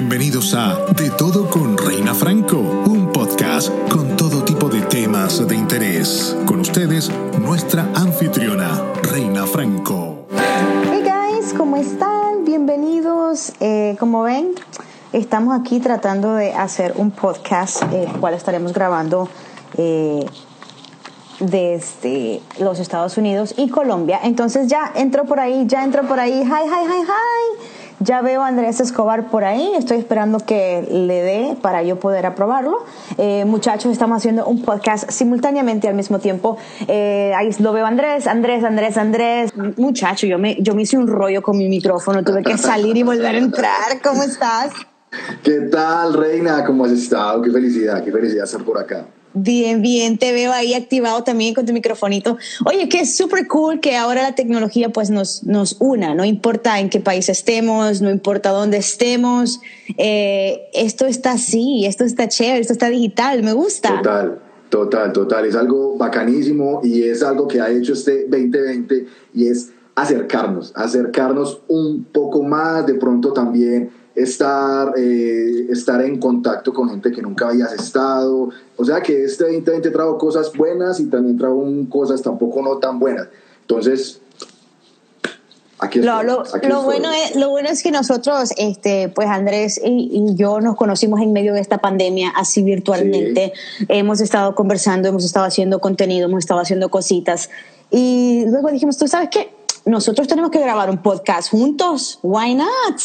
Bienvenidos a De Todo con Reina Franco, un podcast con todo tipo de temas de interés. Con ustedes, nuestra anfitriona, Reina Franco. Hey guys, ¿cómo están? Bienvenidos. Eh, como ven, estamos aquí tratando de hacer un podcast, el cual estaremos grabando. Eh, desde los Estados Unidos y Colombia. Entonces ya entró por ahí, ya entró por ahí. Hi, hi, hi, hi. Ya veo a Andrés Escobar por ahí, estoy esperando que le dé para yo poder aprobarlo. Eh, muchachos, estamos haciendo un podcast simultáneamente al mismo tiempo. Eh, ahí lo veo Andrés, Andrés, Andrés, Andrés. Muchacho, yo me, yo me hice un rollo con mi micrófono, tuve que salir y volver a entrar. ¿Cómo estás? ¿Qué tal, Reina? ¿Cómo has estado? Qué felicidad, qué felicidad estar por acá. Bien, bien, te veo ahí activado también con tu microfonito. Oye, que es súper cool que ahora la tecnología pues nos, nos una, no importa en qué país estemos, no importa dónde estemos, eh, esto está así, esto está chévere, esto está digital, me gusta. Total, total, total, es algo bacanísimo y es algo que ha hecho este 2020 y es acercarnos, acercarnos un poco más, de pronto también estar, eh, estar en contacto con gente que nunca habías estado. O sea que este 2020 trajo cosas buenas y también trajo cosas tampoco no tan buenas. Entonces, Aquí lo, lo, lo bueno es, lo bueno es que nosotros, este, pues Andrés y, yo nos conocimos en medio de esta pandemia, así virtualmente. Hemos estado conversando, hemos estado haciendo contenido, hemos estado haciendo cositas. Y luego dijimos, ¿tú sabes qué? Nosotros tenemos que grabar un podcast juntos. ¿Why not?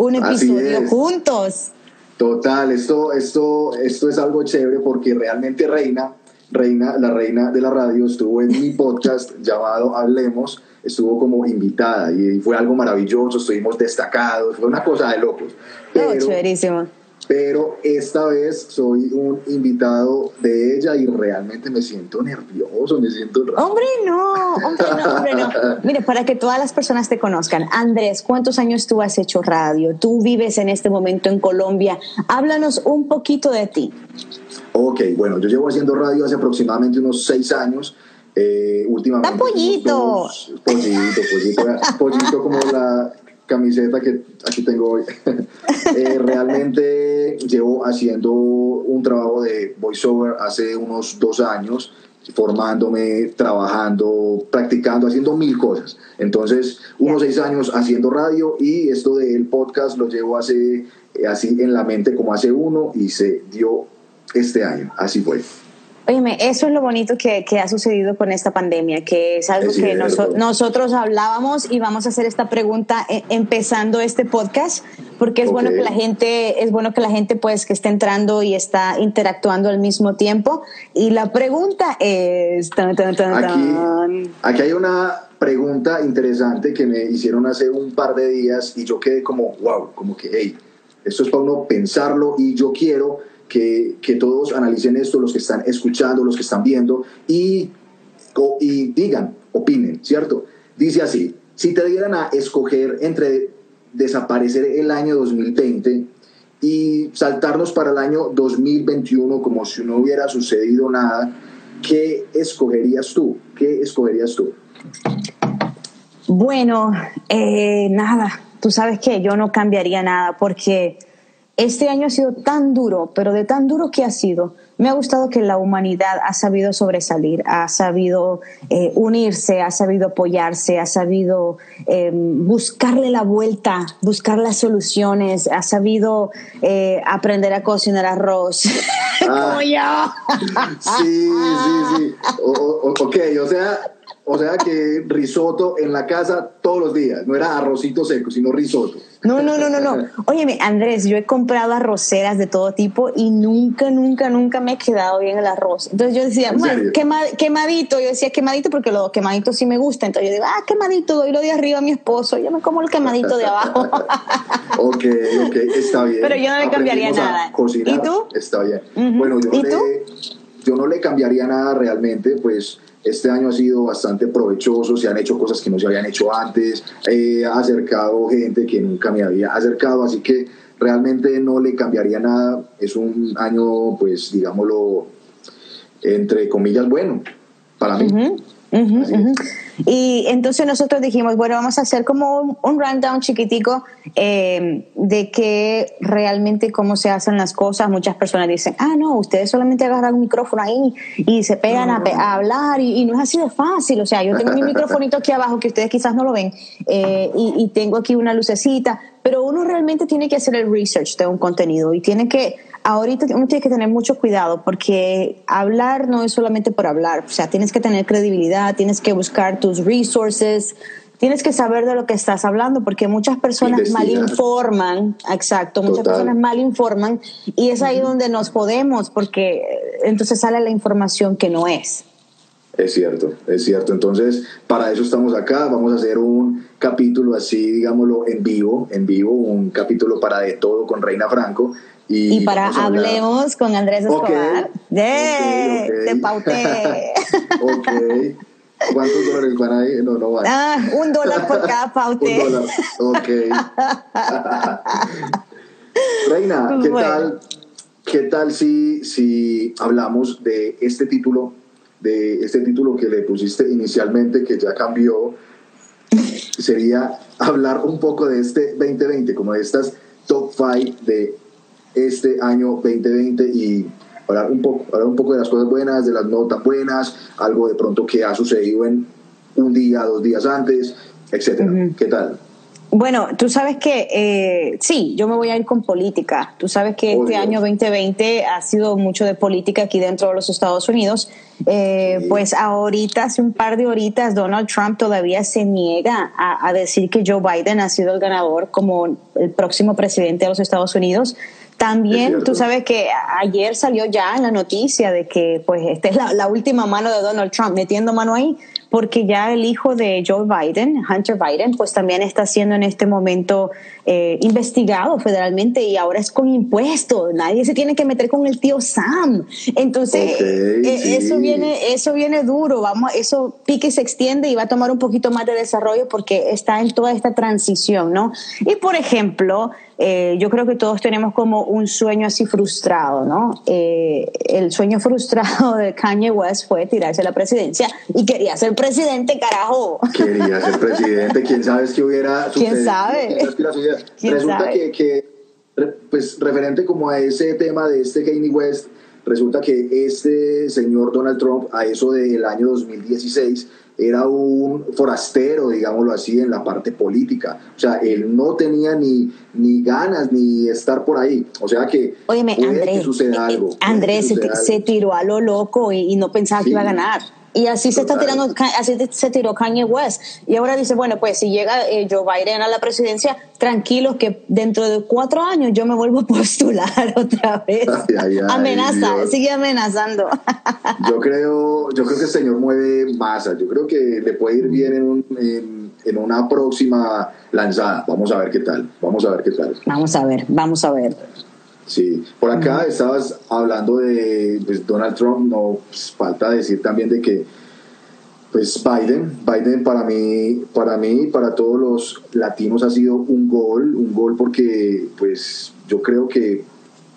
un episodio juntos. Total, esto, esto, esto es algo chévere porque realmente Reina, Reina, la reina de la radio, estuvo en mi podcast llamado Hablemos, estuvo como invitada y fue algo maravilloso, estuvimos destacados, fue una cosa de locos. Pero, chéverísimo pero esta vez soy un invitado de ella y realmente me siento nervioso, me siento raro. Hombre, no, hombre, no, hombre, no. Mire, para que todas las personas te conozcan, Andrés, ¿cuántos años tú has hecho radio? Tú vives en este momento en Colombia. Háblanos un poquito de ti. Ok, bueno, yo llevo haciendo radio hace aproximadamente unos seis años. Eh, últimamente. ¡Está pollito! pollito, pollito, pollito como la, camiseta que aquí tengo hoy. Eh, realmente llevo haciendo un trabajo de voiceover hace unos dos años, formándome, trabajando, practicando, haciendo mil cosas. Entonces, unos seis años haciendo radio y esto del podcast lo llevo hace, así en la mente como hace uno y se dio este año. Así fue. Óyeme, eso es lo bonito que, que, ha sucedido con esta pandemia, que es algo que nosotros hablábamos y vamos a hacer esta pregunta eh, empezando este podcast, porque es bueno que la gente, es bueno que la gente pues que esté entrando y está interactuando al mismo tiempo. Y la pregunta es... aquí, aquí hay una pregunta interesante que me hicieron hace un par de días y yo quedé como, wow, como que, hey, esto es para uno pensarlo y yo quiero que, todos analicen esto, los que están escuchando, los que están viendo, y, y digan, opinen, ¿cierto? Dice así, si te dieran a escoger entre desaparecer el año 2020 y saltarnos para el año 2021 como si no hubiera sucedido nada, ¿qué escogerías tú? ¿Qué escogerías tú? Bueno, eh, nada, tú sabes que yo no cambiaría nada porque este año ha sido tan duro, pero de tan duro que ha sido, me ha gustado que la humanidad ha sabido sobresalir, ha sabido eh, unirse, ha sabido apoyarse, ha sabido em, buscarle la vuelta, buscar las soluciones, ha sabido eh, aprender a cocinar arroz. Como yo. sí, sí, sí. ok, o sea, o sea que risotto en la casa todos los días, no era arrocito seco, sino risotto. No, no, no, no, no. Óyeme, Andrés, yo he comprado arroceras de todo tipo y nunca, nunca, nunca me he quedado bien el arroz. Entonces yo decía, bueno, quemadito. Yo decía quemadito porque los quemaditos sí me gusta. Entonces yo digo, ah, quemadito, doy lo de arriba a mi esposo. Yo me como el quemadito de abajo. ok, ok, está bien. Pero yo no le cambiaría nada. ¿Y tú? Está bien. Bueno, yo, yo no le cambiaría nada realmente, pues este año ha sido bastante provechoso, se han hecho cosas que no se habían hecho antes, he acercado gente que nunca me había acercado, así que realmente no le cambiaría nada. Es un año, pues, digámoslo, entre comillas, bueno para mí. Y entonces nosotros dijimos, bueno, vamos a hacer como un, un rundown chiquitico eh, de que realmente cómo se hacen las cosas. Muchas personas dicen, ah, no, ustedes solamente agarran un micrófono ahí y se pegan a, hablar y, no es así de fácil. O sea, yo tengo mi microfonito aquí abajo que ustedes quizás no lo ven eh, y, y tengo aquí una lucecita, pero uno realmente tiene que hacer el research de un contenido y tiene que ahorita uno tiene que tener mucho cuidado porque hablar no es solamente por hablar, o sea, tienes que tener credibilidad, tienes que buscar tus resources, tienes que saber de lo que estás hablando porque muchas personas mal informan, exacto, muchas personas mal informan y es ahí donde nos podemos porque entonces sale la información que no es. Es cierto, es cierto. Entonces, para eso estamos acá. Vamos a hacer un capítulo así, digámoslo, en vivo, en vivo, un capítulo para de todo con Reina Franco. Y, para Hablemos con Andrés Escobar. Okay. Te pauté. ok. ¿Cuántos dólares van ahí? No, no van. Ah, un dólar por cada paute. un dólar. Ok. Reina, ¿qué tal? ¿Qué tal si, si hablamos de este título, de este título que le pusiste inicialmente, que ya cambió? Sería hablar un poco de este 2020, como de estas top 5 de este año 2020 y hablar un poco, hablar un poco de las cosas buenas, de las no tan buenas, algo de pronto que ha sucedido en un día, dos días antes, etcétera. ¿Qué tal? Bueno, tú sabes que eh, sí, yo me voy a ir con política. Tú sabes que este año 2020 ha sido mucho de política aquí dentro de los Estados Unidos. Eh, Pues ahorita, hace un par de horitas, Donald Trump todavía se niega a, a decir que Joe Biden ha sido el ganador como el próximo presidente de los Estados Unidos. También tú sabes que ayer salió ya en la noticia de que pues esta es la, última mano de Donald Trump metiendo mano ahí, porque ya el hijo de Joe Biden, Hunter Biden, pues también está siendo en este momento eh, investigado federalmente y ahora es con impuestos. Nadie se tiene que meter con el tío Sam. Entonces eh, eso viene, eso viene duro. Vamos, eso pique se extiende y va a tomar un poquito más de desarrollo porque está en toda esta transición, ¿no? Y por ejemplo eh, yo creo que todos tenemos como un sueño así frustrado, ¿no? Eh, el sueño frustrado de Kanye West fue tirarse la presidencia y quería ser presidente, carajo. Quería ser presidente, quién sabe qué hubiera sucedido. ¿Quién sabe? Resulta Que, que, pues referente como a ese tema de este Kanye West, resulta que este señor Donald Trump, a eso del año 2016, era un forastero, digámoslo así, en la parte política. O sea, él no tenía ni, ni ganas ni estar por ahí. O sea que Óyeme, Andrés, suceda eh, algo. Andrés se, tiró a lo loco y, no pensaba que iba a ganar. Y así se está tirando, así se tiró Kanye West. Y ahora dice, bueno, pues si llega eh, Joe Biden a la presidencia, tranquilos que dentro de cuatro años yo me vuelvo a postular otra vez. Amenaza, sigue amenazando. yo creo, yo creo que el señor mueve masa. Yo creo que le puede ir bien en, en, una próxima lanzada. Vamos a ver qué tal. Vamos a ver qué tal. Vamos a ver, vamos a ver. Sí, por acá estabas hablando de pues, Donald Trump, no pues, falta decir también de que pues Biden, Biden para mí, para mí, para todos los latinos ha sido un gol, un gol porque pues yo creo que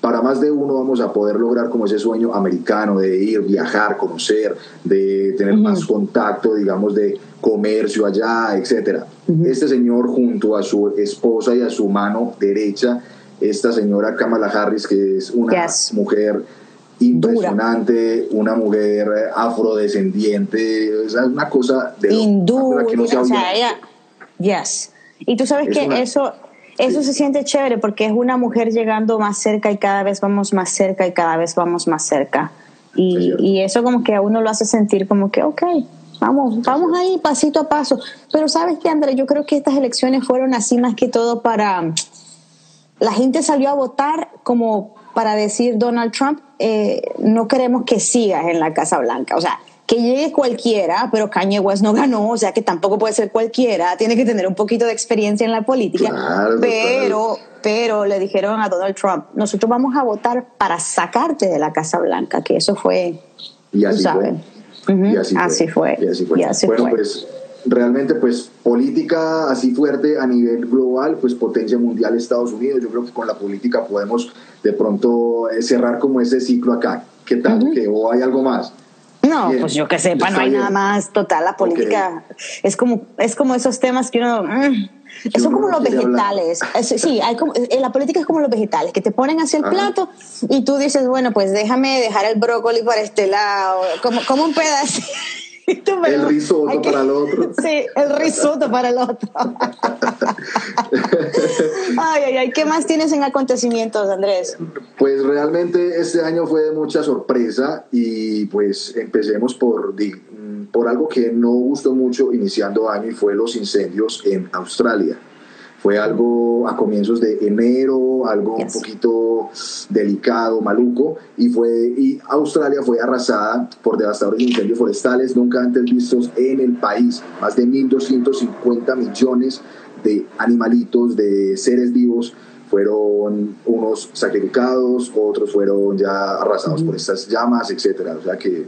para más de uno vamos a poder lograr como ese sueño americano de ir, viajar, conocer, de tener más contacto, digamos, de comercio allá, etcétera. Este señor junto a su esposa y a su mano derecha esta señora Kamala Harris, que es una mujer impresionante, una mujer afrodescendiente, es una cosa de Hindú, que no o sea, ella, yes. Y tú sabes que eso eso se siente chévere porque es una mujer llegando más cerca y cada vez vamos más cerca y cada vez vamos más cerca. Y, y eso como que a uno lo hace sentir como que, ok, vamos, vamos ahí pasito a paso. Pero sabes que, André, yo creo que estas elecciones fueron así más que todo para la gente salió a votar como para decir Donald Trump, eh, no queremos que sigas en la Casa Blanca. O sea, que llegue cualquiera, pero Kanye West no ganó, o sea que tampoco puede ser cualquiera, tiene que tener un poquito de experiencia en la política. pero, pero le dijeron a Donald Trump, nosotros vamos a votar para sacarte de la Casa Blanca, que eso fue, y así Fue. y así, fue. Y así fue. Y así bueno, pues realmente pues política así fuerte a nivel global, pues potencia mundial Estados Unidos. Yo creo que con la política podemos de pronto eh, cerrar como ese ciclo acá. ¿Qué tal? ¿Que, ¿O hay algo más? No, pues yo que sepa, no hay nada más total. La política es como es como esos temas que uno. Mm, son como los vegetales. sí, hay como, eh, la política es como los vegetales, que te ponen hacia el plato y tú dices, bueno, pues déjame dejar el brócoli para este lado, como, como un pedazo. el risotto para el otro. Sí, el risotto para el otro. ay, ay, ay, ¿qué más tienes en acontecimientos, Andrés? Pues realmente este año fue de mucha sorpresa y pues empecemos por, por algo que no gustó mucho iniciando año y fue los incendios en Australia. Fue algo a comienzos de enero, algo un poquito delicado, maluco, y, fue, y Australia fue arrasada por devastadores incendios forestales nunca antes vistos en el país. Más de 1.250 millones de animalitos, de seres vivos, fueron unos sacrificados, otros fueron ya arrasados por estas llamas, etc. O sea que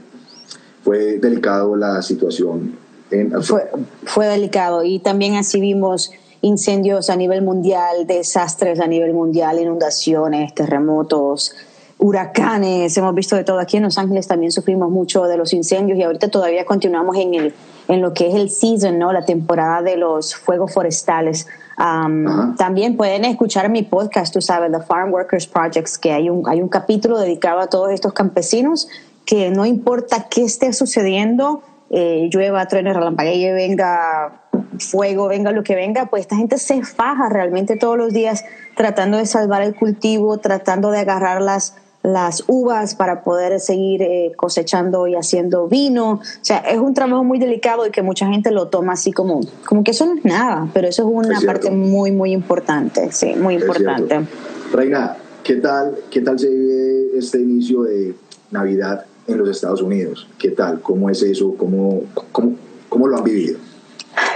fue delicado la situación en Australia. Fue, fue delicado y también así vimos incendios a nivel mundial, desastres a nivel mundial, inundaciones, terremotos, huracanes, hemos visto de todo. Aquí en Los Ángeles también sufrimos mucho de los incendios y ahorita todavía continuamos en, el, en lo que es el season, ¿no? la temporada de los fuegos forestales. también pueden escuchar mi podcast, tú sabes, The Farm Workers Projects, que hay un, hay un capítulo dedicado a todos estos campesinos que no importa qué esté sucediendo, eh, llueva, truene, relampaguee, venga fuego, venga lo que venga, pues esta gente se faja realmente todos los días tratando de salvar el cultivo, tratando de agarrar las, las uvas para poder seguir eh, cosechando y haciendo vino. O sea, es un trabajo muy delicado y que mucha gente lo toma así como, como que eso no es nada, pero eso es una parte muy, muy importante, sí, muy importante. Reina, ¿qué tal, ¿qué tal se vive este inicio de Navidad en los Estados Unidos? ¿Qué tal? ¿Cómo es eso? ¿Cómo, cómo, cómo lo han vivido?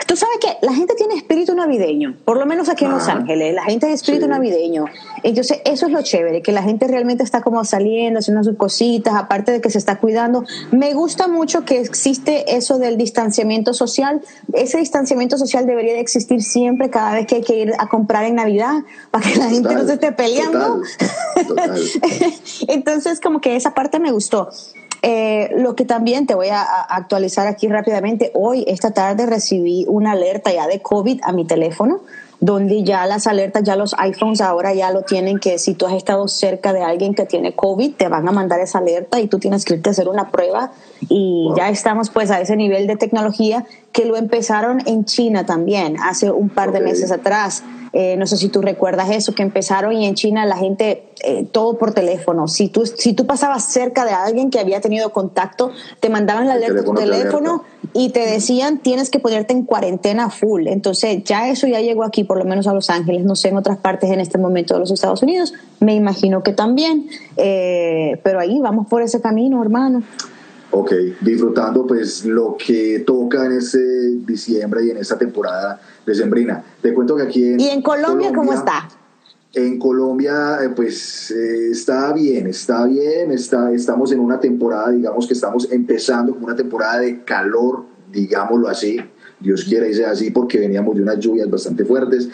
Tú sabes que la gente tiene espíritu navideño, por lo menos aquí en Los Ángeles, la gente tiene espíritu navideño. Entonces, eso es lo chévere, que la gente realmente está como saliendo, haciendo sus cositas, aparte de que se está cuidando. Me gusta mucho que existe eso del distanciamiento social. Ese distanciamiento social debería de existir siempre cada vez que hay que ir a comprar en Navidad, para que la gente no se esté peleando. Entonces, como que esa parte me gustó. Eh, lo que también te voy a, actualizar aquí rápidamente, hoy, esta tarde, recibí una alerta ya de COVID a mi teléfono donde ya las alertas, ya los iPhones ahora ya lo tienen que si tú has estado cerca de alguien que tiene COVID, te van a mandar esa alerta y tú tienes que irte a hacer una prueba. Y ya estamos pues a ese nivel de tecnología que lo empezaron en China también hace un par de meses atrás. Eh, no sé si tú recuerdas eso, que empezaron y en China la gente, eh, todo por teléfono. Si tú, si tú pasabas cerca de alguien que había tenido contacto, te mandaban la alerta tu teléfono y te decían tienes que ponerte en cuarentena full. Entonces ya eso ya llegó aquí, por lo menos a Los Ángeles, no sé en otras partes en este momento de los Estados Unidos, me imagino que también, eh, pero ahí vamos por ese camino, hermano. Ok, disfrutando pues lo que toca en este diciembre y en esta temporada decembrina. Te cuento que aquí en... ¿Y en Colombia, cómo está? En Colombia, eh, pues eh, está bien, está bien, está, estamos en una temporada, digamos que estamos empezando con una temporada de calor, digámoslo así, Dios quiera y sea así, porque veníamos de unas lluvias bastante fuertes.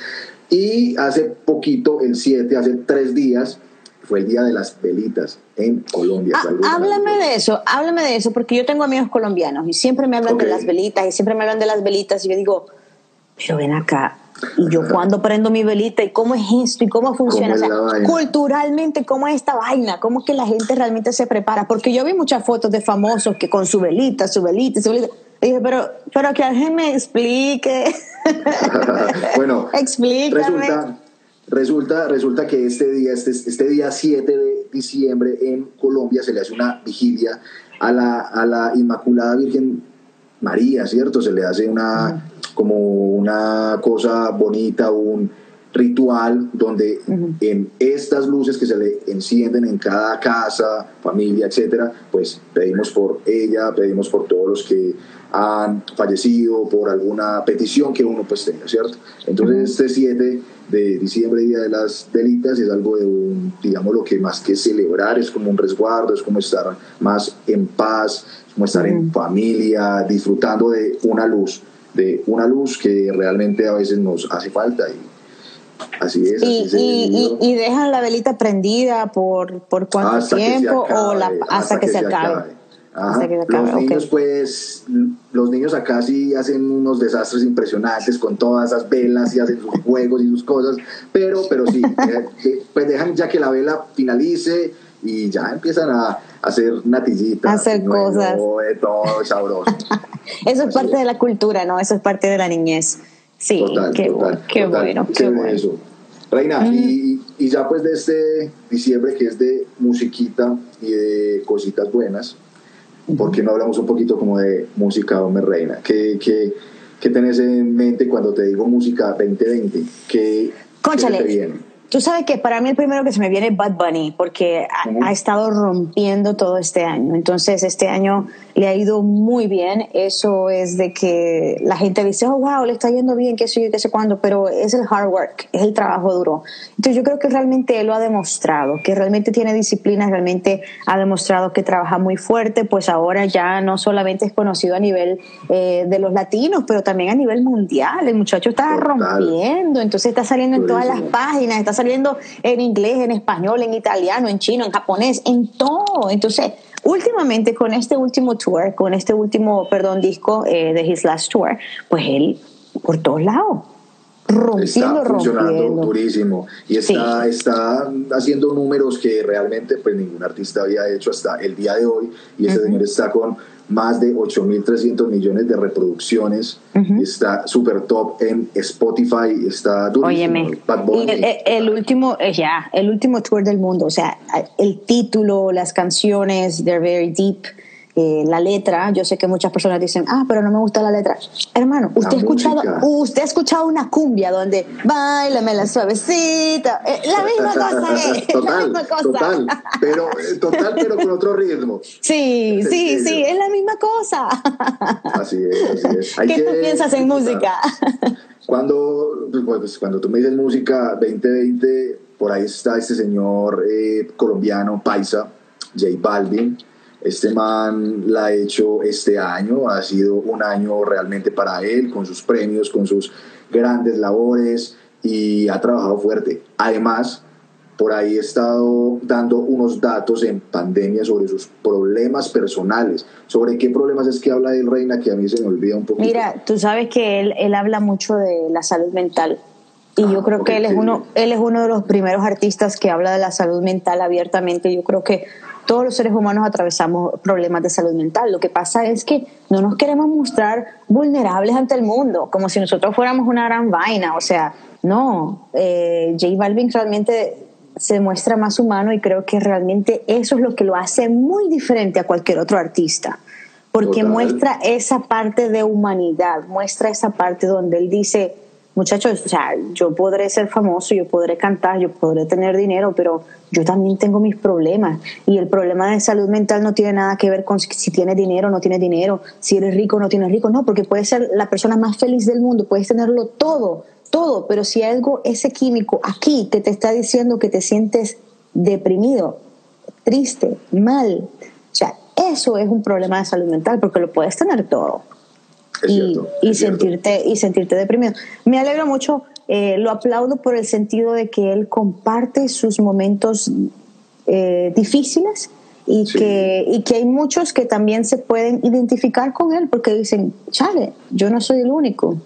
Y hace poquito, el 7, hace tres días, fue el día de las velitas en Colombia. Ah, háblame de eso, háblame de eso, porque yo tengo amigos colombianos y siempre me hablan de las velitas y siempre me hablan de las velitas y yo digo, pero ven acá, y yo cuando prendo mi velita y cómo es esto y cómo funciona, o sea, culturalmente cómo es esta vaina, cómo es que la gente realmente se prepara, porque yo vi muchas fotos de famosos que con su velita, su velita, su velita, y dije, pero, pero que alguien me explique. bueno, Explícame. Resulta, resulta, que este día, este, este día 7 de diciembre en Colombia se le hace una vigilia a la, a la Inmaculada Virgen María, ¿cierto? Se le hace una, como una cosa bonita, un ritual donde en estas luces que se le encienden en cada casa, familia, etcétera, pues pedimos por ella, pedimos por todos los que han fallecido, por alguna petición que uno pues tenga, ¿cierto? Entonces este 7 de diciembre, Día de las Delitas, es algo de un, digamos, lo que más que celebrar, es como un resguardo, es como estar más en paz, es como estar en familia, disfrutando de una luz, de una luz que realmente a veces nos hace falta y Así es. y, dejan la velita prendida por, por cuánto tiempo o la, hasta, que, se, acabe. los niños, pues, los niños acá sí hacen unos desastres impresionantes con todas esas velas y hacen sus juegos y sus cosas, pero, pero sí, eh, eh, pues dejan ya que la vela finalice y ya empiezan a, hacer natillitas. Hacer cosas. De todo sabroso. Eso es parte de la cultura, ¿no? Eso es parte de la niñez. Sí, qué, qué bueno, qué bueno. Reina, y, y, ya pues de este diciembre que es de musiquita y de cositas buenas, ¿por qué no hablamos un poquito como de música Hombre Reina? ¿Qué, qué, qué tenés en mente cuando te digo música 2020? ¿Qué, Conchale, te viene? Tú sabes que para mí el primero que se me viene es Bad Bunny, porque ha, estado rompiendo todo este año. Entonces, este año le ha ido muy bien. Eso es de que la gente dice, oh, wow, le está yendo bien, qué sé yo, qué sé cuándo, pero es el hard work, es el trabajo duro. Entonces, yo creo que realmente él lo ha demostrado, que realmente tiene disciplina, realmente ha demostrado que trabaja muy fuerte, pues ahora ya no solamente es conocido a nivel eh, de los latinos, pero también a nivel mundial. El muchacho está rompiendo, entonces está saliendo en todas las páginas, está saliendo en inglés, en español, en italiano, en chino, en japonés, en todo. Entonces, últimamente con este último tour, con este último, perdón, disco eh, de His Last Tour, pues él por todos lados. Rompiendo, está funcionando durísimo y está, está haciendo números que realmente pues ningún artista había hecho hasta el día de hoy y ese señor está con más de 8.300 millones de reproducciones. Está súper top en Spotify. Está durísimo. el, último, eh, ya, el último tour del mundo. O sea, el título, las canciones, they're very deep. Eh, la letra, yo sé que muchas personas dicen, ah, pero no me gusta la letra. Hermano, usted ha escuchado, usted ha escuchado una cumbia donde bailame la suavecita, eh, la misma cosa es, total, la misma cosa. Total, pero eh, total, pero con otro ritmo. Sí, sí, sí, es la misma cosa. Así es, así es. ¿Qué tú piensas en música? Cuando, pues, pues, cuando tú me dices música 2020, por ahí está este señor colombiano, Paisa, J Balvin este man la ha hecho este año, ha sido un año realmente para él, con sus premios, con sus grandes labores y ha trabajado fuerte. Además, por ahí he estado dando unos datos en pandemia sobre sus problemas personales. ¿Sobre qué problemas es que habla él, Reina, que a mí se me olvida un poco? Mira, tú sabes que él, él habla mucho de la salud mental. Y yo ah, creo que él es, uno, él es uno de los primeros artistas que habla de la salud mental abiertamente. Yo creo que todos los seres humanos atravesamos problemas de salud mental. Lo que pasa es que no nos queremos mostrar vulnerables ante el mundo, como si nosotros fuéramos una gran vaina. O sea, no. Eh, J Balvin realmente se muestra más humano y creo que realmente eso es lo que lo hace muy diferente a cualquier otro artista. Porque muestra esa parte de humanidad, muestra esa parte donde él dice, muchachos, o sea, yo podré ser famoso, yo podré cantar, yo podré tener dinero, pero yo también tengo mis problemas. Y el problema de salud mental no tiene nada que ver con si tienes dinero o no tienes dinero, si eres rico o no tienes rico, no, porque puedes ser la persona más feliz del mundo, puedes tenerlo todo, todo, pero si algo, ese químico aquí que te está diciendo que te sientes deprimido, triste, mal, o sea, eso es un problema de salud mental porque lo puedes tener todo. Y, y sentirte y sentirte deprimido. Me alegra mucho eh, lo aplaudo por el sentido de que él comparte sus momentos eh, difíciles y, que, y que hay muchos que también se pueden identificar con él porque dicen, chale, yo no soy el único,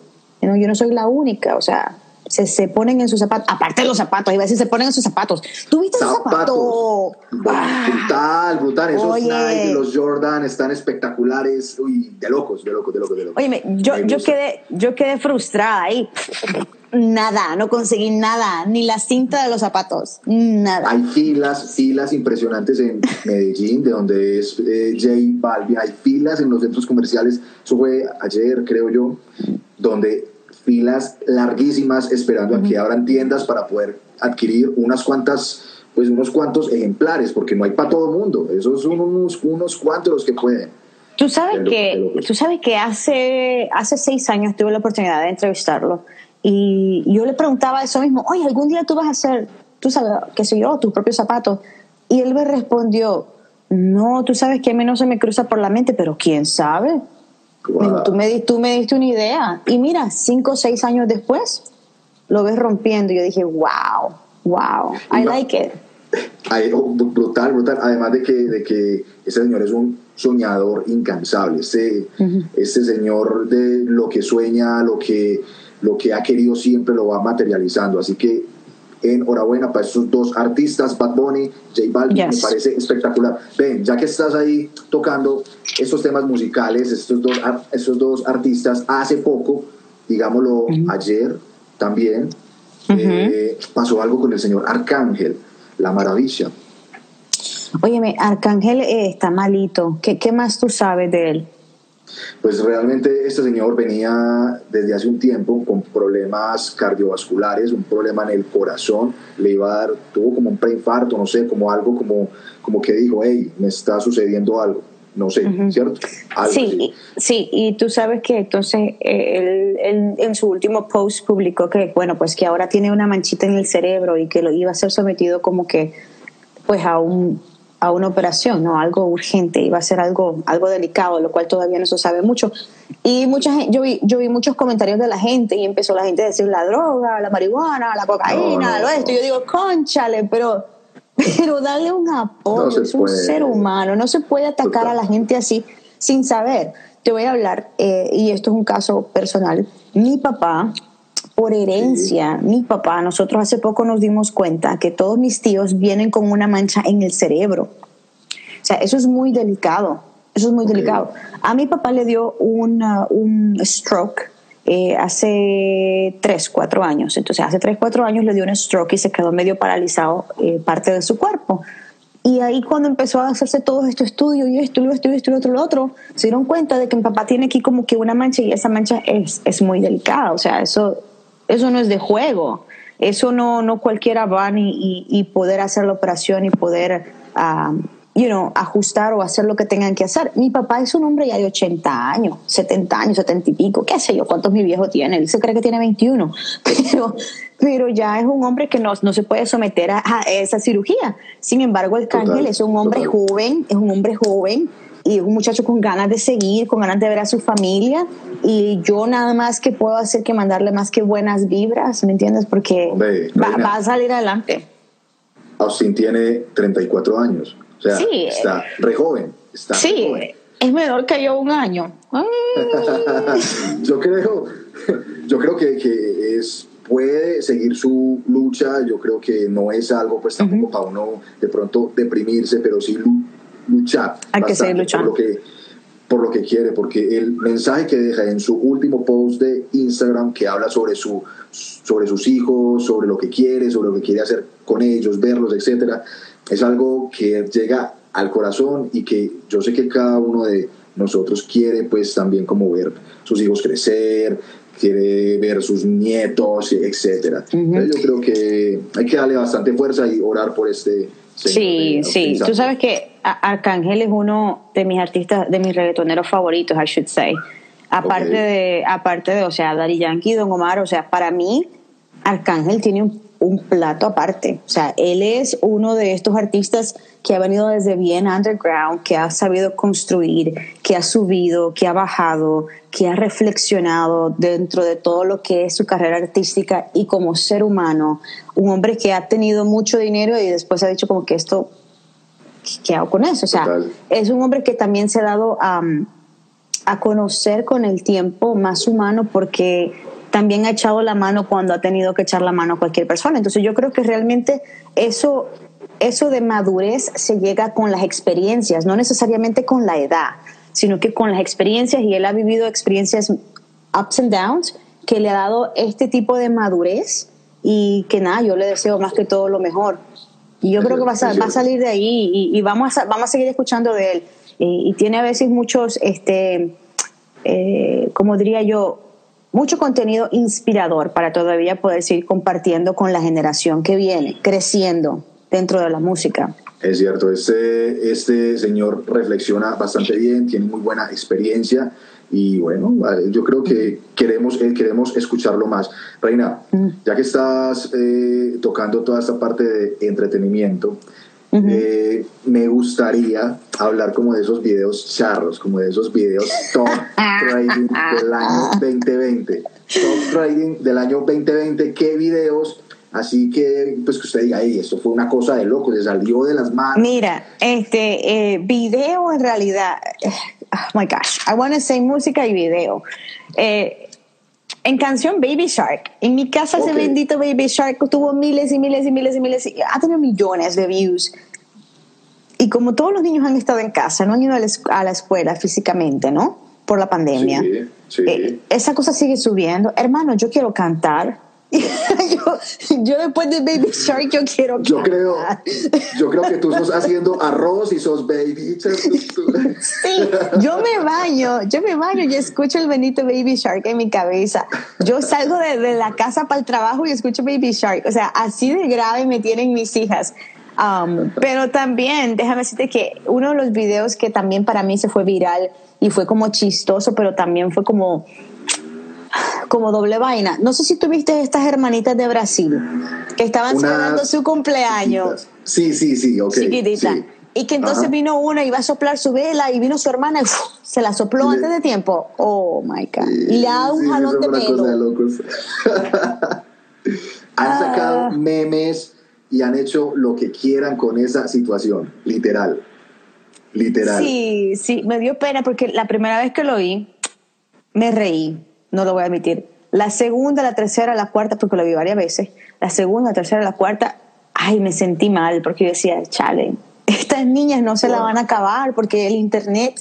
yo no soy la única, o sea, se, se, ponen en sus zapatos, aparte de los zapatos, iba a decir, se ponen en sus zapatos. ¿Tuviste ese zapato? Brutal, brutal. Esos Nike, los Jordan están espectaculares. Uy, de locos, de locos, de locos, de locos. Oye, yo, yo, quedé, yo quedé frustrada ahí nada, no conseguí nada, ni la cinta de los zapatos, nada. Hay filas, filas impresionantes en Medellín, de donde es eh, J Balvin, hay filas en los centros comerciales, eso fue ayer, creo yo, donde filas larguísimas esperando a que abran tiendas para poder adquirir unas cuantas pues unos cuantos ejemplares, porque no hay para todo el mundo, esos son unos, unos cuantos los que pueden. Tú sabes que, tú sabes que hace, hace seis años tuve la oportunidad de entrevistarlo y yo le preguntaba eso mismo, oye, algún día tú vas a hacer, tú sabes, qué sé yo, tus propios zapatos. Y él me respondió, no, tú sabes que a mí no se me cruza por la mente, pero quién sabe. Tú, me, tú me diste una idea. Y mira, cinco o seis años después, lo ves rompiendo. Y yo dije, wow, wow, I like it. Oh, brutal, brutal. Además de que, de que ese señor es un soñador incansable. Este, este señor de lo que sueña, lo que, lo que ha querido siempre lo va materializando. Así que enhorabuena para estos dos artistas, Bad Bunny, J Balvin, me parece espectacular. Ven, ya que estás ahí tocando estos temas musicales, estos dos, estos dos artistas, hace poco, digámoslo ayer también, eh, pasó algo con el señor Arcángel, la maravilla. Óyeme, Arcángel eh, está malito. ¿Qué, ¿Qué más tú sabes de él? Pues realmente este señor venía desde hace un tiempo con problemas cardiovasculares, un problema en el corazón, le iba a dar, tuvo como un preinfarto, no sé, como algo como, como que dijo, hey, me está sucediendo algo, no sé, ¿cierto? sí, sí, y tú sabes que entonces él, él, en su último post publicó que, bueno, pues que ahora tiene una manchita en el cerebro y que lo iba a ser sometido como que pues a un a una operación, ¿no? Algo urgente, iba a ser algo, algo delicado, lo cual todavía no se sabe mucho. Y mucha gente, yo vi, yo vi muchos comentarios de la gente y empezó la gente a decir la droga, la marihuana, la cocaína, lo esto. Y yo digo, conchale, pero, pero dale un apoyo, es un ser humano, no se puede atacar a la gente así sin saber. Te voy a hablar, eh, y esto es un caso personal. Mi papá por herencia, mi papá, nosotros hace poco nos dimos cuenta que todos mis tíos vienen con una mancha en el cerebro. O sea, eso es muy delicado, eso es muy delicado. A mi papá le dio una, un stroke eh, hace 3, 4 años. Entonces, hace 3, 4 años le dio un stroke y se quedó medio paralizado eh, parte de su cuerpo. Y ahí cuando empezó a hacerse todos estos estudios y esto, y esto, y esto, y otro, lo otro, se dieron cuenta de que mi papá tiene aquí como que una mancha y esa mancha es, es muy delicada. O sea, eso eso no es de juego. Eso no, no cualquiera va y, y, poder hacer la operación y poder, um, you know, ajustar o hacer lo que tengan que hacer. Mi papá es un hombre ya de 80 años, 70 años, 70 y pico, qué sé yo, cuántos mi viejo tiene. Él se cree que tiene 21, pero, pero ya es un hombre que no, no se puede someter a, esa cirugía. Sin embargo, el Cángel es un hombre joven, es un hombre joven y un muchacho con ganas de seguir, con ganas de ver a su familia y yo nada más que puedo hacer que mandarle más que buenas vibras, ¿me entiendes? Porque va, a salir adelante. Austin tiene 34 años, o sea, está re joven. Está sí, es menor que yo un año. yo creo, yo creo que, que, es puede seguir su lucha, yo creo que no es algo pues tampoco para uno de pronto deprimirse, pero sí luchar. Hay que seguir luchando. Por lo que, por lo que quiere, porque el mensaje que deja en su último post de Instagram, que habla sobre, su, sobre sus hijos, sobre lo que quiere, sobre lo que quiere hacer con ellos, verlos, etcétera, es algo que llega al corazón y que yo sé que cada uno de nosotros quiere pues también como ver sus hijos crecer, quiere ver sus nietos, etcétera. yo creo que hay que darle bastante fuerza y orar por este Sí, sí. Tú sabes que Arcángel es uno de mis artistas, de mis reggaetoneros favoritos, I should say. Aparte de, aparte de, o sea, Daddy Yankee, Don Omar, o sea, para mí, Arcángel tiene un, un, plato aparte. O sea, él es uno de estos artistas que ha venido desde bien underground, que ha sabido construir, que ha subido, que ha bajado, que ha reflexionado dentro de todo lo que es su carrera artística y como ser humano, un hombre que ha tenido mucho dinero y después ha dicho como que esto, ¿qué hago con eso? O sea, es un hombre que también se ha dado a, a conocer con el tiempo más humano porque también ha echado la mano cuando ha tenido que echar la mano a cualquier persona. Entonces yo creo que realmente eso, eso de madurez se llega con las experiencias, no necesariamente con la edad sino que con las experiencias, y él ha vivido experiencias ups and downs, que le ha dado este tipo de madurez y que nada, yo le deseo más que todo lo mejor. Y yo creo que va a, va a salir de ahí y, vamos, a, vamos a seguir escuchando de él. Y, tiene a veces muchos, este, eh, como diría yo, mucho contenido inspirador para todavía poder seguir compartiendo con la generación que viene, creciendo dentro de la música. Es cierto, este, este señor reflexiona bastante bien, tiene muy buena experiencia y bueno, yo creo que queremos, eh, queremos escucharlo más. Reina, mm. ya que estás eh, tocando toda esta parte de entretenimiento, eh, me gustaría hablar como de esos videos charros, como de esos videos top trading del año 2020. Top trading del año 2020, ¿qué videos así que, pues que usted diga, hey, esto fue una cosa de loco, se salió de las manos. Mira, este eh, video en realidad, oh my gosh, I want to say música y video. Eh, en canción Baby Shark. En mi casa ese bendito Baby Shark tuvo miles y miles y miles y miles, ha tenido millones de views. Y como todos los niños han estado en casa, no han ido a la escuela físicamente, ¿no? Por la pandemia. Eh, esa cosa sigue subiendo. Hermano, yo quiero cantar. yo, después de Baby Shark yo quiero yo creo yo creo que tú sos haciendo arroz y sos baby sí yo me baño yo me baño y escucho el benito Baby Shark en mi cabeza. Yo salgo de, la casa para el trabajo y escucho Baby Shark. O sea así de grave me tienen mis hijas. Um, pero también déjame decirte que uno de los videos que también para mí se fue viral y fue como chistoso pero también fue como como doble vaina. No sé si tuviste estas hermanitas de Brasil que estaban celebrando su cumpleaños. Sí, sí, sí, ok. Chiquitita. Y que entonces vino una, iba a soplar su vela y vino su hermana y se la sopló antes de tiempo. Oh my God. y le da un jalón de pelo. han sacado ah. memes y han hecho lo que quieran con esa situación, literal. Literal. Sí, sí, me dio pena porque la primera vez que lo vi, me reí no lo voy a admitir. La segunda, la tercera, la cuarta, porque lo vi varias veces, la segunda, la tercera, la cuarta, ay, me sentí mal porque yo decía, chale, estas niñas no se la van a acabar porque el internet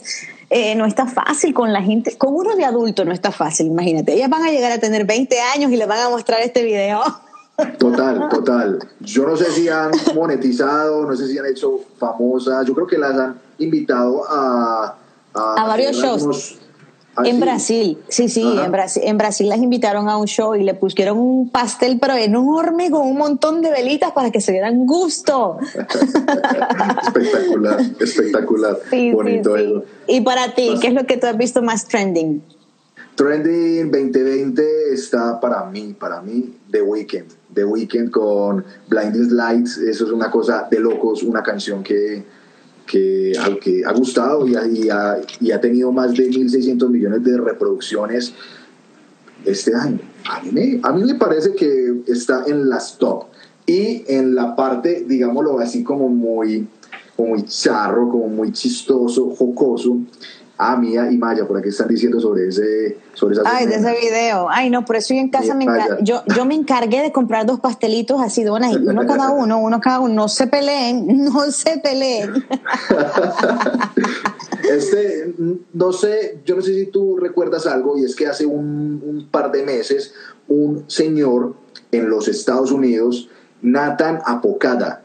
eh, no está fácil con la gente, con uno de adulto no está fácil, imagínate. Ellas van a llegar a tener 20 años y les van a mostrar este video. Total, total. Yo no sé si han monetizado, no sé si han hecho famosas, yo creo que las han invitado a... A, varios shows. ¿Ah, en Brasil, sí, sí, en Brasil, en Brasil las invitaron a un show y le pusieron un pastel, pero enorme con un montón de velitas para que se dieran gusto. espectacular, espectacular. Bonito eso. Y para ti, pues ¿qué es lo que tú has visto más trending? Trending 2020 está para mí, para mí, The Weeknd. The Weeknd con Blinding Lights, eso es una cosa de locos, una canción que que, al que ha gustado y ha, y ha, tenido más de 1.600 millones de reproducciones este año. A mí, me, a mí me parece que está en las top. Y en la parte, digámoslo así, como muy, como muy charro, como muy chistoso, jocoso, Ah, Mía y Maya, por aquí están diciendo sobre ese sobre esa Ay, de ese video. Ay, no, por eso yo en casa me yo, yo me encargué de comprar dos pastelitos así, donas, uno cada uno, uno cada uno. No se peleen, no se peleen. este, no sé, yo no sé si tú recuerdas algo, y es que hace un, un par de meses un señor en los Estados Unidos, Nathan Apocada,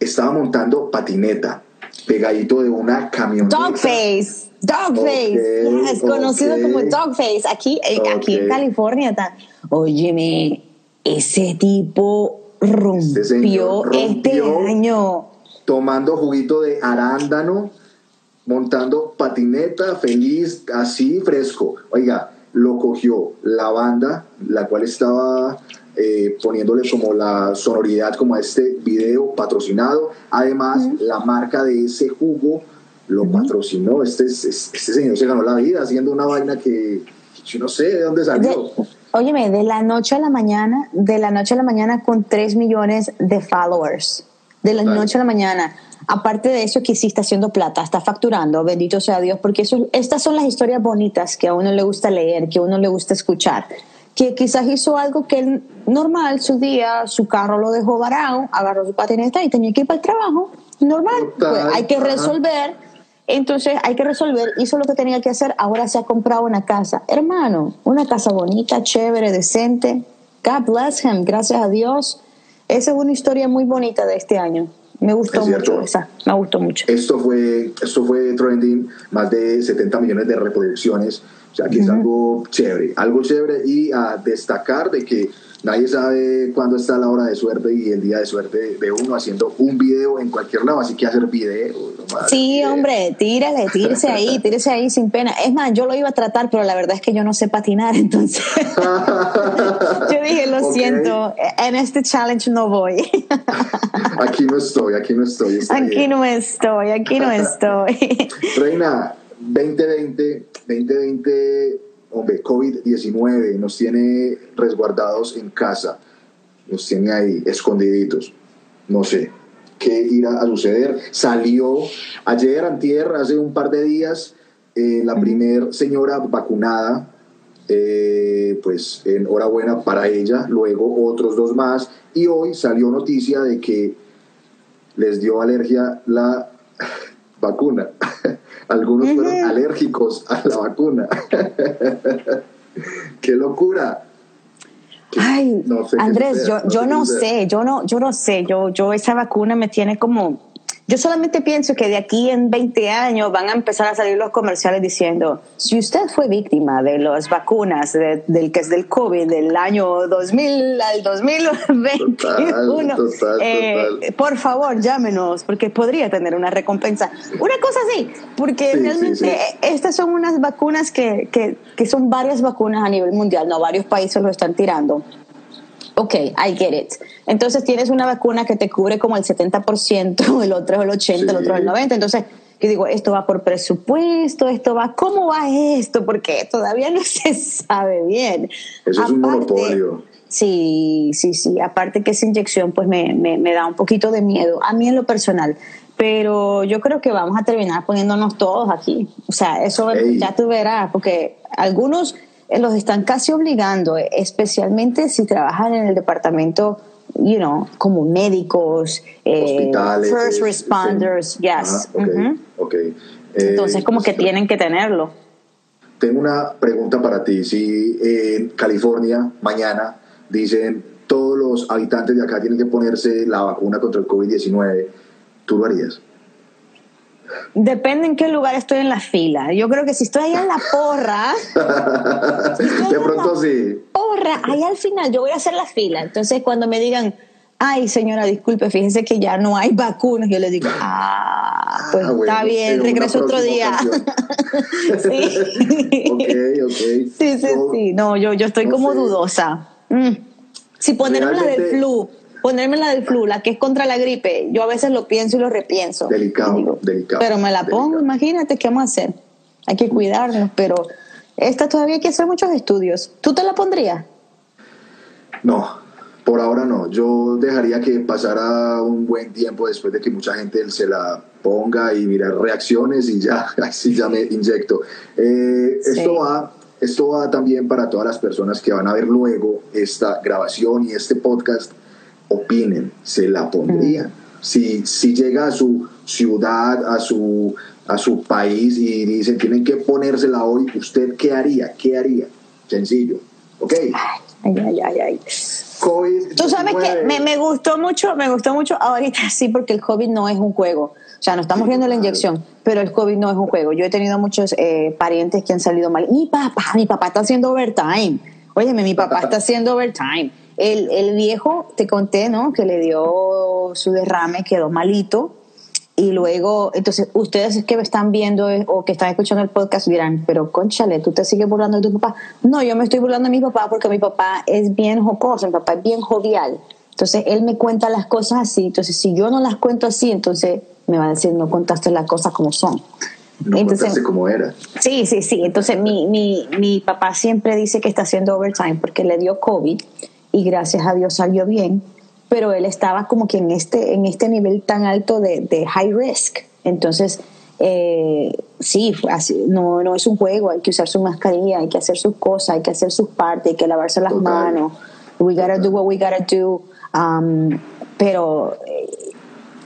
estaba montando patineta pegadito de una camioneta. Dogface. Dogface, es conocido como Dogface. Aquí, eh, aquí en California. Óyeme, ese tipo rompió este, año. Tomando juguito de arándano, montando patineta, feliz, así fresco. Oiga, lo cogió la banda, la cual estaba eh, poniéndole como la sonoridad como a este video patrocinado. Además, la marca de ese jugo lo patrocinó. Este, este señor se ganó la vida haciendo una vaina que yo no sé de dónde salió. óyeme, de la noche a la mañana, de la noche a la mañana con 3 millones de followers. De la noche a la mañana. Aparte de eso, que sí está haciendo plata, está facturando, bendito sea Dios, porque eso, estas son las historias bonitas que a uno le gusta leer, que a uno le gusta escuchar. Que quizás hizo algo que él, normal, su día, su carro lo dejó varado, agarró su patineta y tenía que ir para el trabajo. Normal, pues hay que resolver entonces hay que resolver, hizo lo que tenía que hacer, ahora se ha comprado una casa. Hermano, una casa bonita, chévere, decente. God bless him, gracias a Dios. Esa es una historia muy bonita de este año. Me gustó mucho esa, me gustó mucho. Esto fue, esto fue trending, más de 70 millones de reproducciones. O sea, que es algo chévere, algo chévere y a destacar de que nadie sabe cuándo está la hora de suerte y el día de suerte de uno haciendo un video en cualquier lado, así que hacer video. Sí, hombre, tírale, tírese ahí, tírese ahí sin pena. Es más, yo lo iba a tratar, pero la verdad es que yo no sé patinar, entonces yo dije, lo siento, en este challenge no voy. aquí no estoy, aquí no estoy. Aquí no estoy, aquí no estoy. Reina, 2020, 2020 hombre, COVID-19 nos tiene resguardados en casa. nos tiene ahí escondiditos. No sé qué irá a suceder. Salió ayer, antier, hace un par de días, eh, la primer señora vacunada, eh, pues enhorabuena para ella, luego otros dos más, y hoy salió noticia de que les dio alergia la vacuna. Algunos fueron alérgicos a la vacuna. ¡Qué locura! Ay, Andrés, yo, yo no sé, yo no, yo no sé, yo, yo esa vacuna me tiene como, yo solamente pienso que de aquí en 20 años van a empezar a salir los comerciales diciendo, si usted fue víctima de las vacunas del que es del COVID del año 2000 al 2021, eh, por favor llámenos porque podría tener una recompensa. Una cosa así, porque realmente estas son unas vacunas que, que, que son varias vacunas a nivel mundial, no varios países lo están tirando ok, I get it. Entonces tienes una vacuna que te cubre como el 70%, el otro es el 80%, el otro es el 90%. Entonces, yo digo, esto va por presupuesto, esto va, ¿cómo va esto? Porque todavía no se sabe bien. Eso es un monopolio. Sí, sí, sí. Aparte que esa inyección pues me, me, me da un poquito de miedo, a mí en lo personal pero yo creo que vamos a terminar poniéndonos todos aquí. O sea, eso ya tú verás, porque algunos los están casi obligando, especialmente si trabajan en el departamento, you know, como médicos, eh, first responders, yes. Entonces, como que tienen que tenerlo. Tengo una pregunta para ti. Si en California mañana dicen todos los habitantes de acá tienen que ponerse la vacuna contra el COVID-19, ¿tú lo harías? Depende en qué lugar estoy en la fila. Yo creo que si estoy ahí en la porra. de pronto sí. Porra, ahí al final yo voy a hacer la fila. Entonces, cuando me digan, ay, señora, disculpe, fíjense que ya no hay vacunas, yo le digo, ah, ah pues está bien, regreso otro día. sí. ok, ok. Sí, sí, sí. No, yo, yo estoy como dudosa. Mm. Si ponerme la del flu ponerme la del flu, la que es contra la gripe, yo a veces lo pienso y lo repienso. Delicado, delicado. Pero me la pongo, imagínate, ¿qué vamos a hacer? Hay que cuidarnos, pero esta todavía hay que hacer muchos estudios. ¿Tú te la pondrías? No, por ahora no. Yo dejaría que pasara un buen tiempo después de que mucha gente se la ponga y mirar reacciones y ya, así ya me inyecto. Eh, esto va esto va también para todas las personas que van a ver luego esta grabación y este podcast opinen, se la pondrían. Si, si llega a su ciudad, a su, a su país y dicen tienen que ponérsela hoy, ¿usted qué haría? ¿Qué haría? Sencillo. ¿Ok? Ay, ay, ay, ay. Tú sabes que me, me, gustó mucho, me gustó mucho ahorita sí, porque el COVID no es un juego. O sea, no estamos viendo la inyección, pero el COVID no es un juego. Yo he tenido muchos eh, parientes que han salido mal. Mi papá, mi papá está haciendo overtime. Óyeme, mi papá está haciendo overtime. El, el viejo, te conté, ¿no? Que le dio su derrame, quedó malito. Y luego, entonces, ustedes que me están viendo eh, o que están escuchando el podcast dirán, pero conchale, ¿tú te sigues burlando de tu papá? No, yo me estoy burlando de mi papá porque mi papá es bien jocoso, mi papá es bien jovial. Entonces, él me cuenta las cosas así. Entonces, si yo no las cuento así, entonces me va a decir, no contaste las cosas como son. No entonces, como era. Sí, sí, sí. Entonces, mi, mi, mi papá siempre dice que está haciendo overtime porque le dio COVID y gracias a Dios salió bien, pero él estaba como que en este, en este nivel tan alto de, high risk. Entonces, eh, sí, así, no, no es un juego, hay que usar su mascarilla, hay que hacer sus cosas, hay que hacer sus partes, hay que lavarse las manos. We gotta do what we gotta do. Um, pero eh,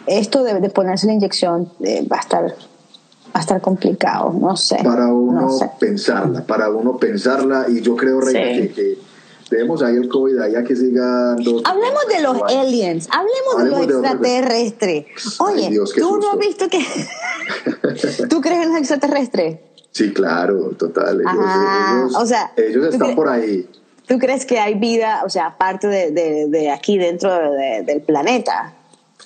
esto de, ponerse la inyección eh, va a estar va a estar complicado, no sé. Para uno pensarla, para uno pensarla, y yo creo, Reina, que Dejemos ahí el COVID allá que siga Hablemos de los aliens, hablemos, de los extraterrestres. Oye, ¿tú no has visto que... ¿Tú crees en los extraterrestres? Sí, claro, total. Ellos, o sea, ellos están por ahí. ¿Tú crees que hay vida, o sea, aparte de, de, aquí dentro del planeta?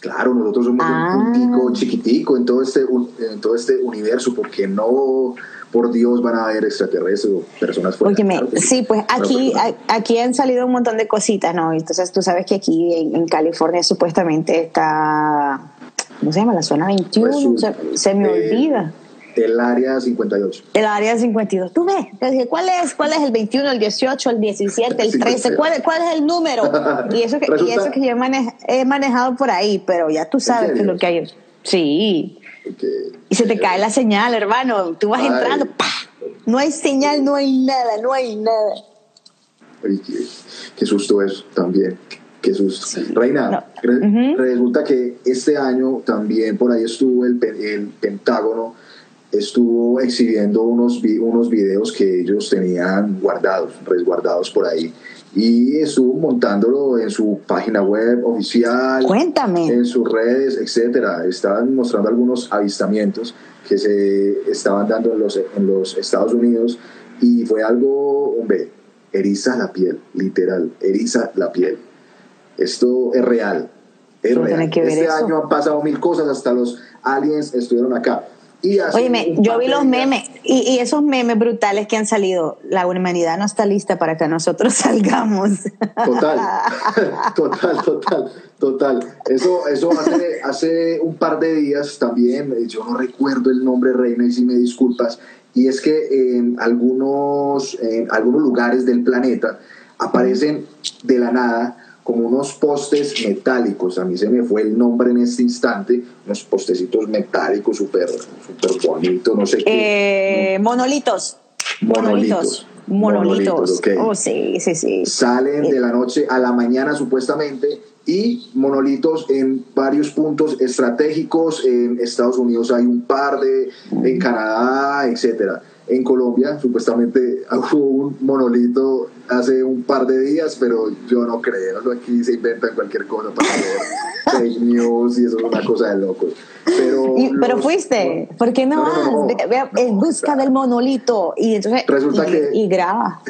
Claro, nosotros somos un ah. puntico chiquitico en todo este, en todo este universo, porque no por Dios van a haber extraterrestres o personas fuera. sí, pues aquí, aquí han salido un montón de cositas, ¿no? Entonces tú sabes que aquí en, California supuestamente está, ¿cómo se llama? La zona 21, pues se, me olvida. El área 58. El área 52. Tú ves, ¿cuál es, cuál es el 21, el 18, el 17, el 13? ¿Cuál, cuál es el número? Y eso que, y eso que yo he, manejado por ahí, pero ya tú sabes que lo que hay. Sí. Y se te cae la señal, hermano. Tú vas entrando, no hay señal, no hay nada, no hay nada. Ay, qué, susto eso también. Qué susto. Reina, resulta que este año también por ahí estuvo el, el Pentágono estuvo exhibiendo unos, unos videos que ellos tenían guardados, resguardados por ahí. Y estuvo montándolo en su página web oficial, Cuéntame. en sus redes, etcétera. Estaban mostrando algunos avistamientos que se estaban dando en los, en los Estados Unidos y fue algo, hombre, eriza la piel, literal, eriza la piel. Esto es real, es real. este año han pasado mil cosas, hasta los aliens estuvieron acá. Oye, yo vi los memes y, esos memes brutales que han salido. La humanidad no está lista para que nosotros salgamos. Total, total, total, total. Eso, eso hace, hace un par de días también, eh, yo no recuerdo el nombre, Reina, y si me disculpas, y es que en algunos, en algunos lugares del planeta aparecen de la nada como unos postes metálicos, a mí se me fue el nombre en este instante, unos postecitos metálicos súper super bonitos, no sé qué. Eh, monolitos. Monolitos. Monolitos. Oh, sí, sí, sí. Salen de la noche a la mañana supuestamente y monolitos en varios puntos estratégicos. En Estados Unidos hay un par de, en Canadá, etcétera. En Colombia supuestamente hubo un monolito hace un par de días, pero yo no creo. Aquí se inventan cualquier cosa para hacer fake news y eso es una cosa de locos. Pero, pero fuiste, ¿por qué no, en busca del monolito y entonces Resulta que, y graba.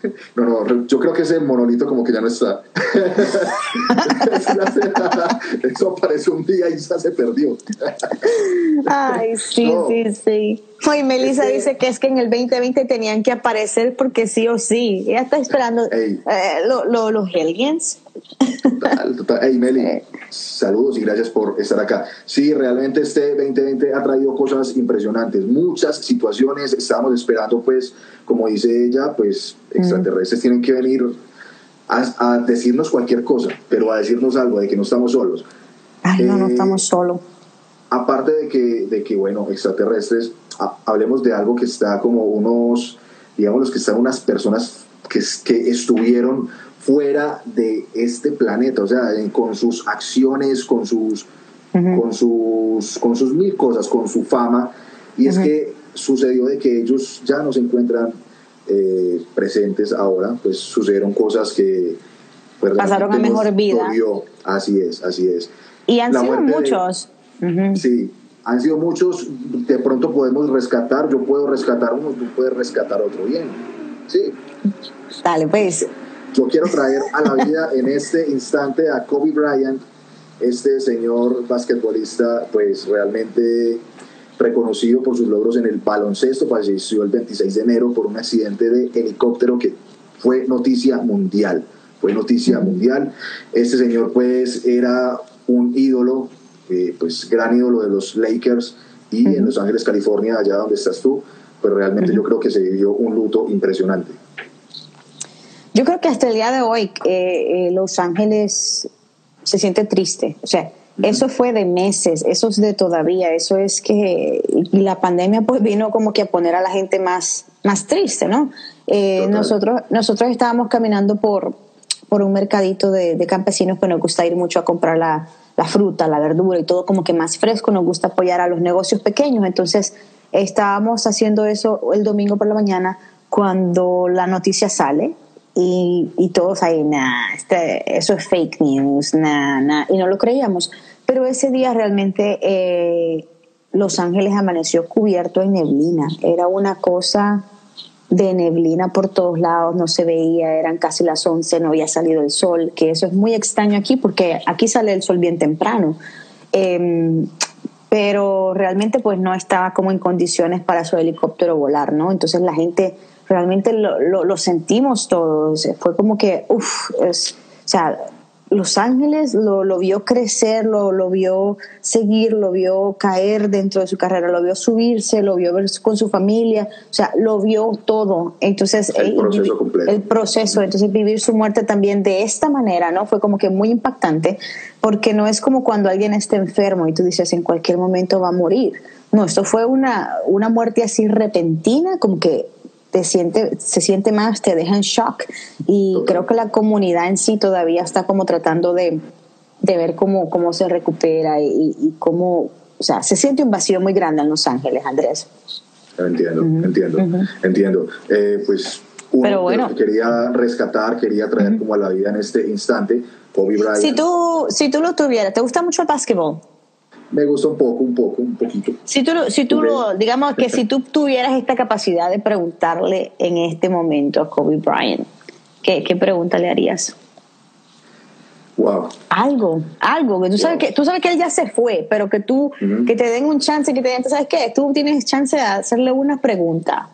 No, no, yo creo que ese monolito como que ya no está. Eso apareció un día y ya se perdió. Ay, sí, sí, sí. Oye, Melissa dice que es que en el 2020 tenían que aparecer porque sí o sí. Ella está esperando eh, los aliens. Total, total. Hey, Meli, saludos y gracias por estar acá. Sí, realmente este 2020 ha traído cosas impresionantes, muchas situaciones. Estábamos esperando, pues, como dice ella, pues, extraterrestres tienen que venir a, decirnos cualquier cosa, pero a decirnos algo, de que no estamos solos. Ay, no, no eh, estamos solos. Aparte de que, de que, bueno, extraterrestres, hablemos de algo que está como unos, digamos, los que están unas personas que, que estuvieron fuera de este planeta, o sea, con sus acciones, con sus, con sus, con sus mil cosas, con su fama, y es que sucedió de que ellos ya no se encuentran eh, presentes ahora, pues sucedieron cosas que pues, pasaron a mejor vida. Así es, así es. Y han sido muchos. Sí, han sido muchos. De pronto podemos rescatar, yo puedo rescatar uno, tú puedes rescatar otro. Bien, sí. Dale, pues. Yo quiero traer a la vida en este instante a Kobe Bryant, este señor basquetbolista, pues realmente reconocido por sus logros en el baloncesto, falleció el 26 de enero por un accidente de helicóptero que fue noticia mundial, fue noticia mundial. Este señor pues era un ídolo, eh, pues gran ídolo de los Lakers y en Los Ángeles, California, allá donde estás tú, pues realmente yo creo que se vivió un luto impresionante. Yo creo que hasta el día de hoy eh, eh, Los Ángeles se siente triste, o sea, eso fue de meses, eso es de todavía, eso es que y la pandemia pues vino como que a poner a la gente más, más triste, ¿no? Eh, nosotros, nosotros estábamos caminando por, por un mercadito de, campesinos que nos gusta ir mucho a comprar la, la, fruta, la verdura y todo como que más fresco, nos gusta apoyar a los negocios pequeños, entonces estábamos haciendo eso el domingo por la mañana cuando la noticia sale y, y todos ahí, nah, este, eso es fake news, nah, nah, y no lo creíamos. Pero ese día realmente eh, Los Ángeles amaneció cubierto en neblina, era una cosa de neblina por todos lados, no se veía, eran casi las 11, no había salido el sol, que eso es muy extraño aquí porque aquí sale el sol bien temprano. Em, pero realmente pues no estaba como en condiciones para su helicóptero volar, ¿no? Entonces la gente realmente lo, lo, sentimos todos. Fue como que, uff, o sea, Los Ángeles lo, lo vio crecer, lo, lo, vio seguir, lo vio caer dentro de su carrera, lo vio subirse, lo vio ver con su familia, o sea, lo vio todo. Entonces, el proceso completo. El proceso, entonces vivir su muerte también de esta manera, ¿no? Fue como que muy impactante, porque no es como cuando alguien está enfermo y tú dices en cualquier momento va a morir. No, esto fue una, una muerte así repentina, como que te siente, se siente más, te deja en shock. Y creo que la comunidad en sí todavía está como tratando de, de ver cómo, cómo se recupera y, y, cómo, o sea, se siente un vacío muy grande en Los Ángeles, Andrés. Entiendo, entiendo, entiendo. Eh, pues uno Pero bueno. quería rescatar, quería traer como a la vida en este instante, Kobe Bryant. Si tú, si tú lo tuvieras, ¿te gusta mucho el básquetbol? Me gusta un poco, un poco, un poquito. Si tú, si tú lo, digamos que si tú tuvieras esta capacidad de preguntarle en este momento a Kobe Bryant, ¿qué, qué pregunta le harías? Wow. Algo, algo, que tú sabes que tú sabes que él ya se fue, pero que tú, uh -huh. que te den un chance, que te den, ¿sabes qué? Tú tienes chance de hacerle una pregunta.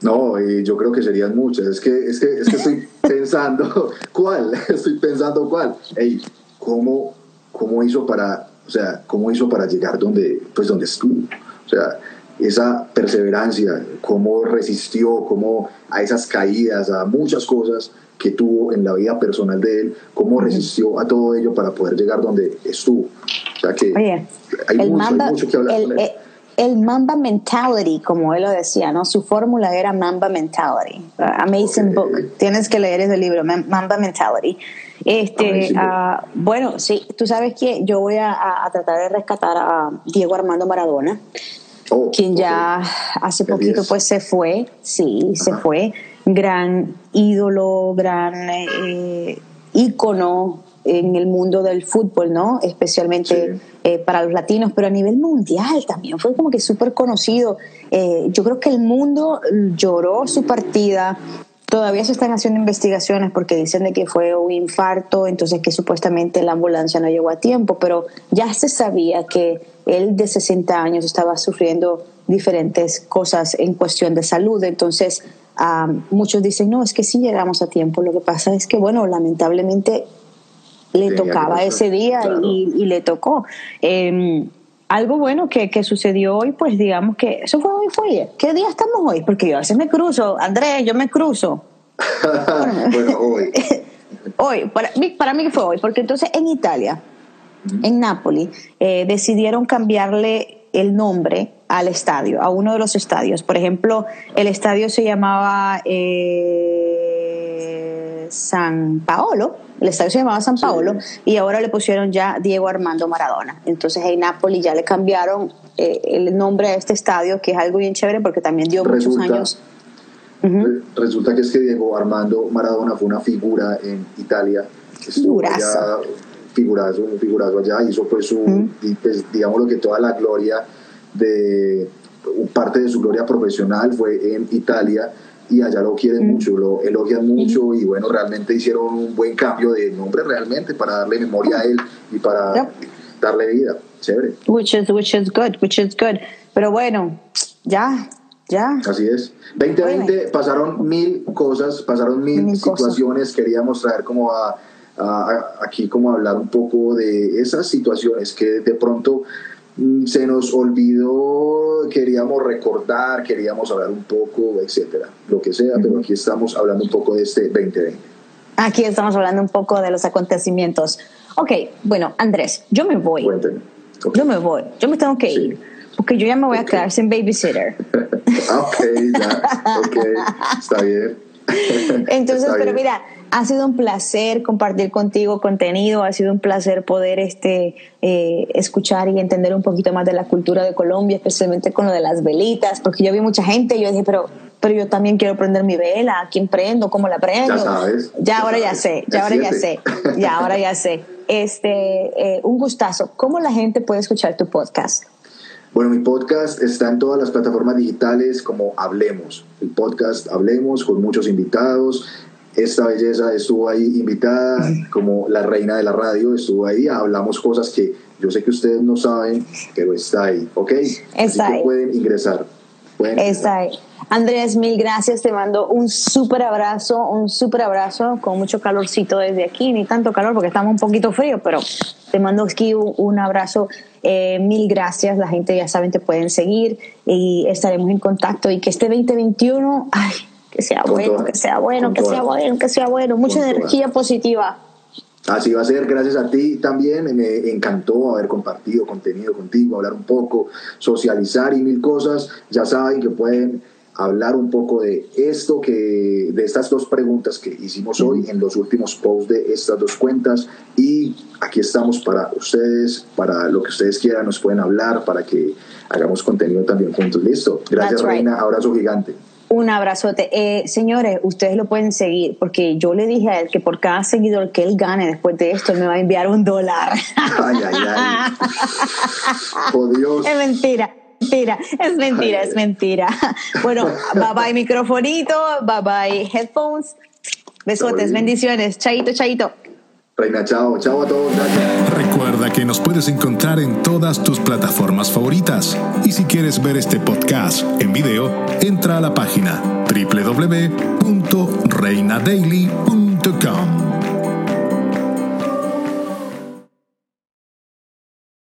No, y yo creo que serían muchas. Es que, es que, es que estoy pensando, ¿cuál? Estoy pensando cuál. Ey, ¿cómo, ¿cómo hizo para o sea, cómo hizo para llegar donde, pues donde estuvo. O sea, esa perseverancia, cómo resistió, cómo a esas caídas, a muchas cosas que tuvo en la vida personal de él, cómo resistió a todo ello para poder llegar donde estuvo. O sea que Oye, hay, el mucho, Mamba, hay mucho que hablar el, con él. El, el Mamba Mentality, como él lo decía, ¿no? Su fórmula era Mamba Mentality. Amazing Ok. book. Tienes que leer ese libro, Mamba Mentality. Este, uh, bueno, sí, tú sabes que yo voy a, a, tratar de rescatar a Diego Armando Maradona, Oh, quien ya hace Qué poquito pues se fue, sí, se fue, gran ídolo, gran eh, ícono en el mundo del fútbol, ¿no? Especialmente Sí. eh, para los latinos, pero a nivel mundial también fue como que súper conocido. Eh, yo creo que el mundo lloró su partida. Todavía se están haciendo investigaciones porque dicen de que fue un infarto, entonces que supuestamente la ambulancia no llegó a tiempo, pero ya se sabía que él de 60 años estaba sufriendo diferentes cosas en cuestión de salud, entonces um, muchos dicen, no, es que sí llegamos a tiempo, lo que pasa es que, bueno, lamentablemente le Tenía tocaba ese día claro. y, y le tocó. Eh, algo bueno que, que, sucedió hoy, pues digamos que eso fue hoy, fue ayer. ¿Qué día estamos hoy? Porque yo a veces me cruzo, Andrés, yo me cruzo. bueno, hoy. Hoy, para mí, para mí fue hoy, porque entonces en Italia, en Nápoli, eh, decidieron cambiarle el nombre al estadio, a uno de los estadios. Por ejemplo, el estadio se llamaba eh, San Paolo, el estadio se llamaba San Paolo, Sí. y ahora le pusieron ya Diego Armando Maradona. Entonces en Nápoli ya le cambiaron eh, el nombre a este estadio, que es algo bien chévere porque también dio muchos Resulta- años. Ujú. Resulta que es que Diego Armando Maradona fue una figura en Italia. Figurazo. allá, figurazo, un figurazo allá, hizo pues su, Mm. y pues, digamos lo que toda la gloria de, parte de su gloria profesional fue en Italia y allá lo quieren Mm. mucho, lo elogian mucho y bueno, realmente hicieron un buen cambio de nombre realmente para darle memoria a él y para Yep. darle vida. Chévere, Which is, which is good, which is good. Pero bueno, ya, ya. así es. 2020 pasaron mil cosas, pasaron mil, Mil cosas. situaciones, queríamos traer como a, a- a- aquí como a hablar un poco de esas situaciones que de pronto se nos olvidó, queríamos recordar, queríamos hablar un poco, etcétera, lo que sea, pero aquí estamos hablando un poco de este 2020. Aquí estamos hablando un poco de los acontecimientos. Ok, bueno, Andrés, yo me voy. Cuéntenme. Ok. Yo me voy. Yo me tengo que Sí. ir. Porque yo ya me voy a quedar sin babysitter. Ah, ok, ya, ok, está bien. Entonces, Está pero bien. mira, ha sido un placer compartir contigo contenido, ha sido un placer poder este, eh, escuchar y entender un poquito más de la cultura de Colombia, especialmente con lo de las velitas, porque yo vi mucha gente y yo dije, pero, pero yo también quiero prender mi vela, ¿a quién prendo? ¿Cómo la prendo? Ya sabes, Ya ya ahora ya sé, ya Es ahora ya sé, ya ahora ya sé. Este, eh, un gustazo. ¿Cómo la gente puede escuchar tu podcast? Bueno, mi podcast está en todas las plataformas digitales como Hablemos. El podcast Hablemos con muchos invitados. Esta belleza estuvo ahí invitada como la reina de la radio, estuvo ahí. Hablamos cosas que yo sé que ustedes no saben, pero está ahí, ¿ok? Está Así que ahí. pueden ingresar pueden. Esa es. Andrés, mil gracias. Te mando un súper abrazo, un súper abrazo con mucho calorcito desde aquí. Ni tanto calor porque estamos un poquito frío, pero te mando aquí un, abrazo. Eh, mil gracias. La gente ya saben, te pueden seguir y estaremos en contacto. Y que este 2021, ay, que sea bueno, que sea bueno, que sea bueno, que sea bueno. Mucha energía positiva. Así va a ser, gracias a ti también. Me encantó haber compartido contenido contigo, hablar un poco, socializar y mil cosas. Ya saben que pueden hablar un poco de esto que de estas dos preguntas que hicimos hoy en los últimos posts de estas dos cuentas y aquí estamos para ustedes para lo que ustedes quieran nos pueden hablar para que hagamos contenido también juntos listo gracias Reina abrazo gigante un abrazote. Eh, señores, ustedes lo pueden seguir porque yo le dije a él que por cada seguidor que él gane después de esto, él me va a enviar un dólar. Ay, ay, ay. Oh, Dios. Es mentira mentira, es mentira, es mentira. Bueno, bye bye microfonito, bye bye headphones. Besotes, bendiciones. Chaito, chaito. Reina, chao, chao a todos. Recuerda que nos puedes encontrar en todas tus plataformas favoritas. Y si quieres ver este podcast en video, entra a la página www.reinadaily.com.